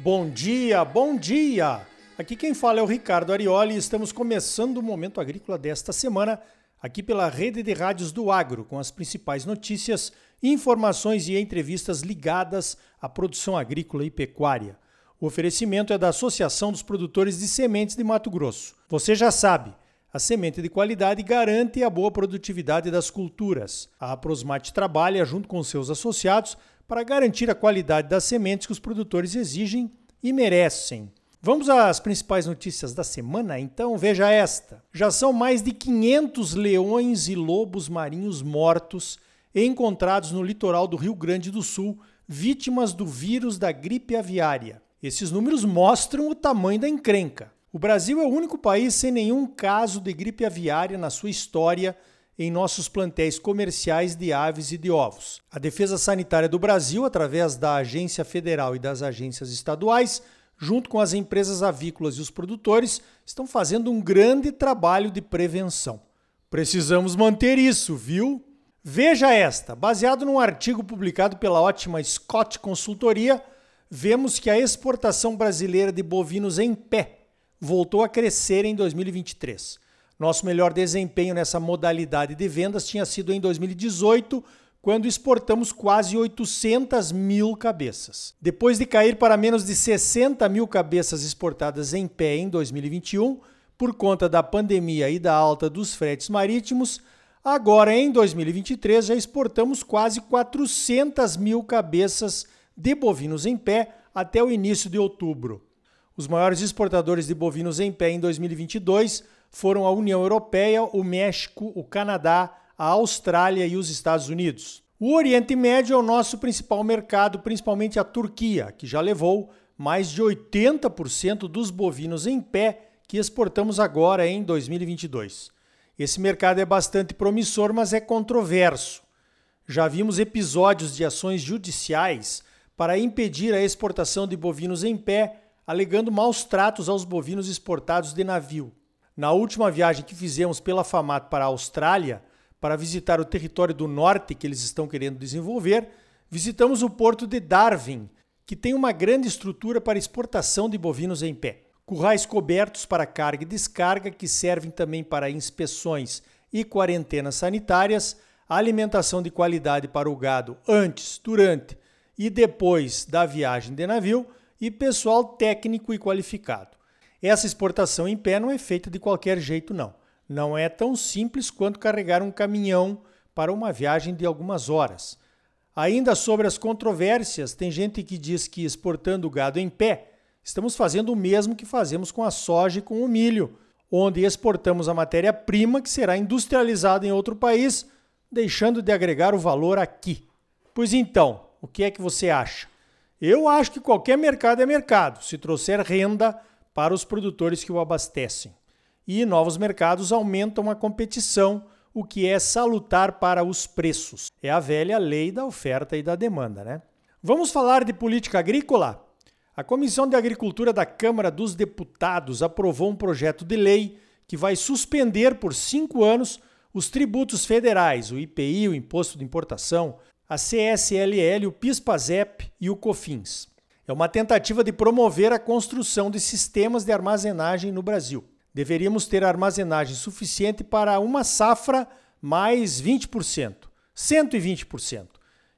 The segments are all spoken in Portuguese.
Bom dia, bom dia! Aqui quem fala é o Ricardo Arioli e estamos começando o Momento Agrícola desta semana, aqui pela rede de rádios do Agro, com as principais notícias, informações e entrevistas ligadas à produção agrícola e pecuária. O oferecimento é da Associação dos Produtores de Sementes de Mato Grosso. Você já sabe, a semente de qualidade garante a boa produtividade das culturas. A Aprosmate trabalha junto com seus associados para garantir a qualidade das sementes que os produtores exigem e merecem. Vamos às principais notícias da semana? Então veja esta. Já são mais de 500 leões e lobos marinhos mortos encontrados no litoral do Rio Grande do Sul, vítimas do vírus da gripe aviária. Esses números mostram o tamanho da encrenca. O Brasil é o único país sem nenhum caso de gripe aviária na sua história em nossos plantéis comerciais de aves e de ovos. A Defesa Sanitária do Brasil, através da Agência Federal e das agências estaduais, junto com as empresas avícolas e os produtores, estão fazendo um grande trabalho de prevenção. Precisamos manter isso, viu? Veja esta: baseado num artigo publicado pela ótima Scott Consultoria, vemos que a exportação brasileira de bovinos em pé voltou a crescer em 2023. Nosso melhor desempenho nessa modalidade de vendas tinha sido em 2018, quando exportamos quase 800 mil cabeças. Depois de cair para menos de 60 mil cabeças exportadas em pé em 2021, por conta da pandemia e da alta dos fretes marítimos, agora em 2023 já exportamos quase 400 mil cabeças de bovinos em pé até o início de outubro. Os maiores exportadores de bovinos em pé em 2022 foram a União Europeia, o México, o Canadá, a Austrália e os Estados Unidos. O Oriente Médio é o nosso principal mercado, principalmente a Turquia, que já levou mais de 80% dos bovinos em pé que exportamos agora em 2022. Esse mercado é bastante promissor, mas é controverso. Já vimos episódios de ações judiciais para impedir a exportação de bovinos em pé, alegando maus tratos aos bovinos exportados de navio. Na última viagem que fizemos pela FAMAT para a Austrália, para visitar o território do norte que eles estão querendo desenvolver, visitamos o porto de Darwin, que tem uma grande estrutura para exportação de bovinos em pé. Currais cobertos para carga e descarga, que servem também para inspeções e quarentenas sanitárias, alimentação de qualidade para o gado antes, durante e depois da viagem de navio e pessoal técnico e qualificado. Essa exportação em pé não é feita de qualquer jeito, não. Não é tão simples quanto carregar um caminhão para uma viagem de algumas horas. Ainda sobre as controvérsias, tem gente que diz que exportando gado em pé, estamos fazendo o mesmo que fazemos com a soja e com o milho, onde exportamos a matéria-prima que será industrializada em outro país, deixando de agregar o valor aqui. Pois então, o que é que você acha? Eu acho que qualquer mercado é mercado, se trouxer renda para os produtores que o abastecem. E novos mercados aumentam a competição, o que é salutar para os preços. É a velha lei da oferta e da demanda, né? Vamos falar de política agrícola? A Comissão de Agricultura da Câmara dos Deputados aprovou um projeto de lei que vai suspender por cinco anos os tributos federais, o IPI, o Imposto de Importação, a CSLL, o PIS/PASEP e o COFINS. É uma tentativa de promover a construção de sistemas de armazenagem no Brasil. Deveríamos ter armazenagem suficiente para uma safra mais 20%, 120%.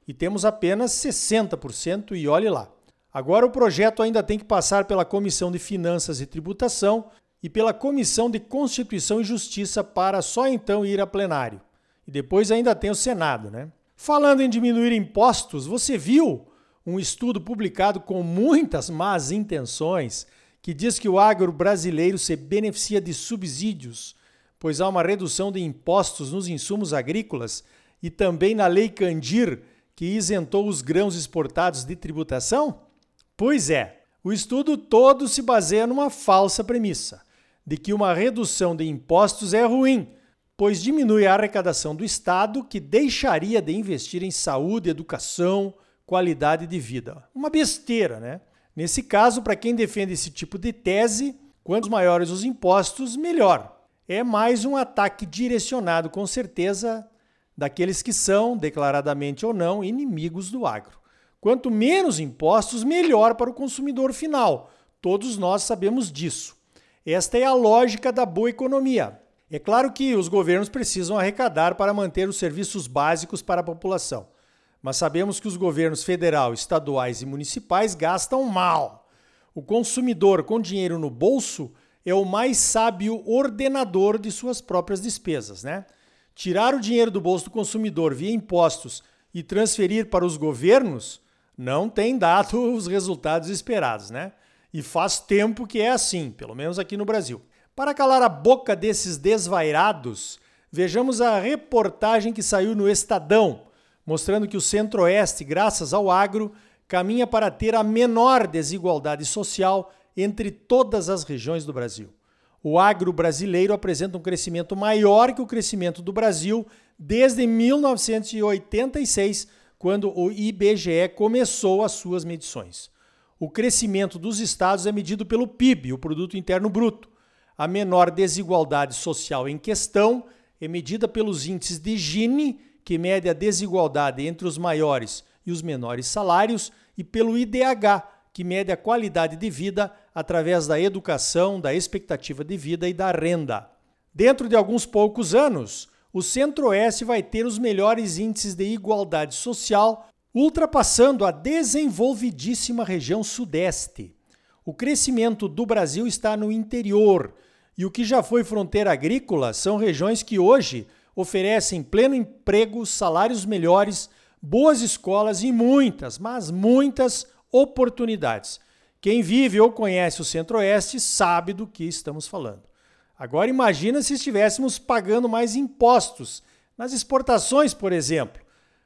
E temos apenas 60% e olhe lá. Agora o projeto ainda tem que passar pela Comissão de Finanças e Tributação e pela Comissão de Constituição e Justiça para só então ir a plenário. E depois ainda tem o Senado, né? Falando em diminuir impostos, você viu um estudo publicado com muitas más intenções que diz que o agro brasileiro se beneficia de subsídios, pois há uma redução de impostos nos insumos agrícolas e também na Lei Candir, que isentou os grãos exportados de tributação? Pois é, o estudo todo se baseia numa falsa premissa de que uma redução de impostos é ruim, pois diminui a arrecadação do Estado, que deixaria de investir em saúde, educação, qualidade de vida. Uma besteira, né? Nesse caso, para quem defende esse tipo de tese, quantos maiores os impostos, melhor. É mais um ataque direcionado, com certeza, daqueles que são, declaradamente ou não, inimigos do agro. Quanto menos impostos, melhor para o consumidor final. Todos nós sabemos disso. Esta é a lógica da boa economia. É claro que os governos precisam arrecadar para manter os serviços básicos para a população. Mas sabemos que os governos federal, estaduais e municipais gastam mal. O consumidor com dinheiro no bolso é o mais sábio ordenador de suas próprias despesas, né? Tirar o dinheiro do bolso do consumidor via impostos e transferir para os governos não tem dado os resultados esperados, né? E faz tempo que é assim, pelo menos aqui no Brasil. Para calar a boca desses desvairados, vejamos a reportagem que saiu no Estadão, mostrando que o Centro-Oeste, graças ao agro, caminha para ter a menor desigualdade social entre todas as regiões do Brasil. O agro brasileiro apresenta um crescimento maior que o crescimento do Brasil desde 1986 quando o IBGE começou as suas medições. O crescimento dos estados é medido pelo PIB, o produto interno bruto. A menor desigualdade social em questão é medida pelos índices de Gini, que mede a desigualdade entre os maiores e os menores salários, e pelo IDH, que mede a qualidade de vida através da educação, da expectativa de vida e da renda. Dentro de alguns poucos anos, o Centro-Oeste vai ter os melhores índices de igualdade social, ultrapassando a desenvolvidíssima região Sudeste. O crescimento do Brasil está no interior, e o que já foi fronteira agrícola são regiões que hoje oferecem pleno emprego, salários melhores, boas escolas e muitas, mas muitas oportunidades. Quem vive ou conhece o Centro-Oeste sabe do que estamos falando. Agora imagina se estivéssemos pagando mais impostos nas exportações, por exemplo.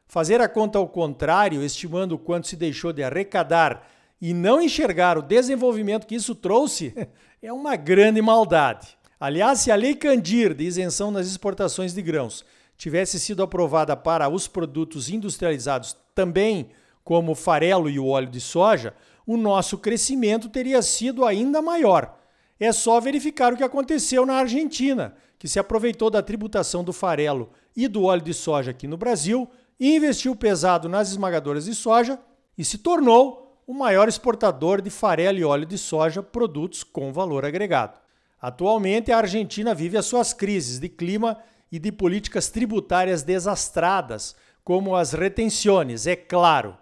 Fazer a conta ao contrário, estimando quanto se deixou de arrecadar e não enxergar o desenvolvimento que isso trouxe, é uma grande maldade. Aliás, se a Lei Candir de isenção nas exportações de grãos tivesse sido aprovada para os produtos industrializados também, como o farelo e o óleo de soja, o nosso crescimento teria sido ainda maior. É só verificar o que aconteceu na Argentina, que se aproveitou da tributação do farelo e do óleo de soja aqui no Brasil, investiu pesado nas esmagadoras de soja e se tornou o maior exportador de farelo e óleo de soja, produtos com valor agregado. Atualmente, a Argentina vive as suas crises de clima e de políticas tributárias desastradas, como as retenções, é claro.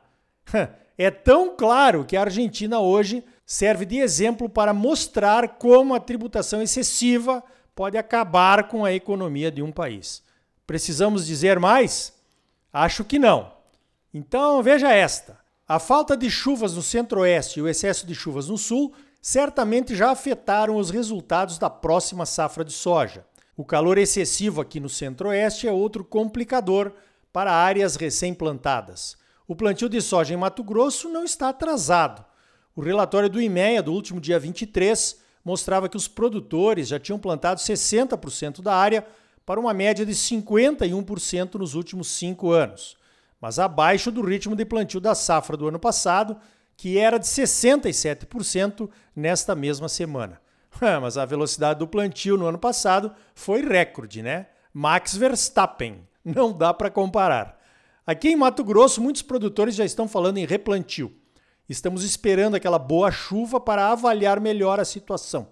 É tão claro que a Argentina hoje serve de exemplo para mostrar como a tributação excessiva pode acabar com a economia de um país. Precisamos dizer mais? Acho que não. Então veja esta: a falta de chuvas no centro-oeste e o excesso de chuvas no sul certamente já afetaram os resultados da próxima safra de soja. O calor excessivo aqui no centro-oeste é outro complicador para áreas recém-plantadas. O plantio de soja em Mato Grosso não está atrasado, o relatório do IMEA do último dia 23 mostrava que os produtores já tinham plantado 60% da área para uma média de 51% nos últimos cinco anos, mas abaixo do ritmo de plantio da safra do ano passado, que era de 67% nesta mesma semana. mas a velocidade do plantio no ano passado foi recorde, né? Max Verstappen. Não dá para comparar. Aqui em Mato Grosso, muitos produtores já estão falando em replantio. Estamos esperando aquela boa chuva para avaliar melhor a situação.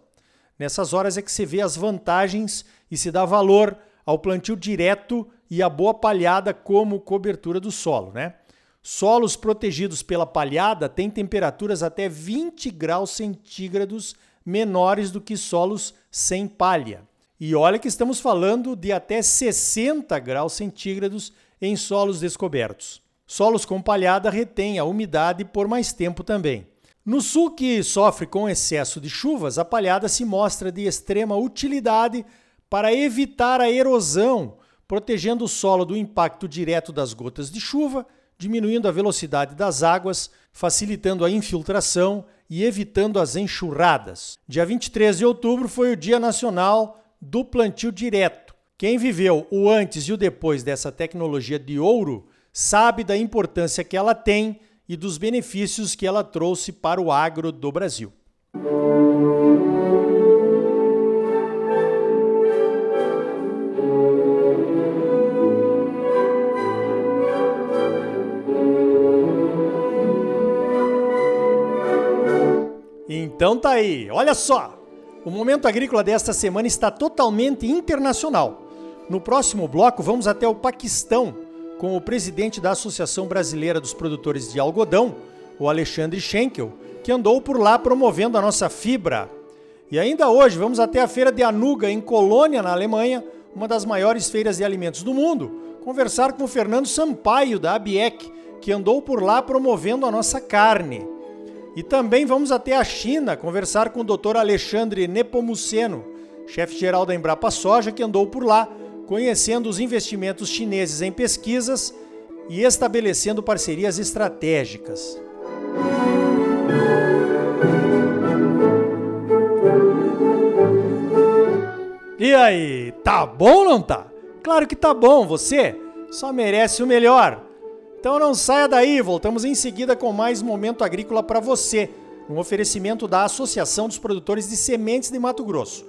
Nessas horas é que se vê as vantagens e se dá valor ao plantio direto e à boa palhada como cobertura do solo, né? Solos protegidos pela palhada têm temperaturas até 20 graus centígrados menores do que solos sem palha. E olha que estamos falando de até 60 graus centígrados em solos descobertos. Solos com palhada retêm a umidade por mais tempo também. No sul, que sofre com excesso de chuvas, a palhada se mostra de extrema utilidade para evitar a erosão, protegendo o solo do impacto direto das gotas de chuva, diminuindo a velocidade das águas, facilitando a infiltração e evitando as enxurradas. Dia 23 de outubro foi o Dia Nacional do Plantio Direto. Quem viveu o antes e o depois dessa tecnologia de ouro sabe da importância que ela tem e dos benefícios que ela trouxe para o agro do Brasil. Então tá aí, olha só! O Momento Agrícola desta semana está totalmente internacional. No próximo bloco, vamos até o Paquistão com o presidente da Associação Brasileira dos Produtores de Algodão, o Alexandre Schenkel, que andou por lá promovendo a nossa fibra. E ainda hoje, vamos até a Feira de Anuga, em Colônia, na Alemanha, uma das maiores feiras de alimentos do mundo, conversar com o Fernando Sampaio, da ABIEC, que andou por lá promovendo a nossa carne. E também vamos até a China conversar com o Dr. Alexandre Nepomuceno, chefe-geral da Embrapa Soja, que andou por lá conhecendo os investimentos chineses em pesquisas e estabelecendo parcerias estratégicas. E aí, tá bom ou não tá? Claro que tá bom, você só merece o melhor. Então não saia daí, voltamos em seguida com mais Momento Agrícola para você, um oferecimento da Associação dos Produtores de Sementes de Mato Grosso.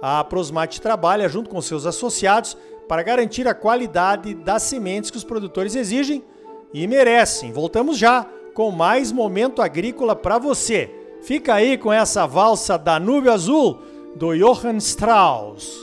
A Prosmate trabalha junto com seus associados para garantir a qualidade das sementes que os produtores exigem e merecem. Voltamos já com mais Momento Agrícola para você. Fica aí com essa valsa Danúbio Azul do Johann Strauss.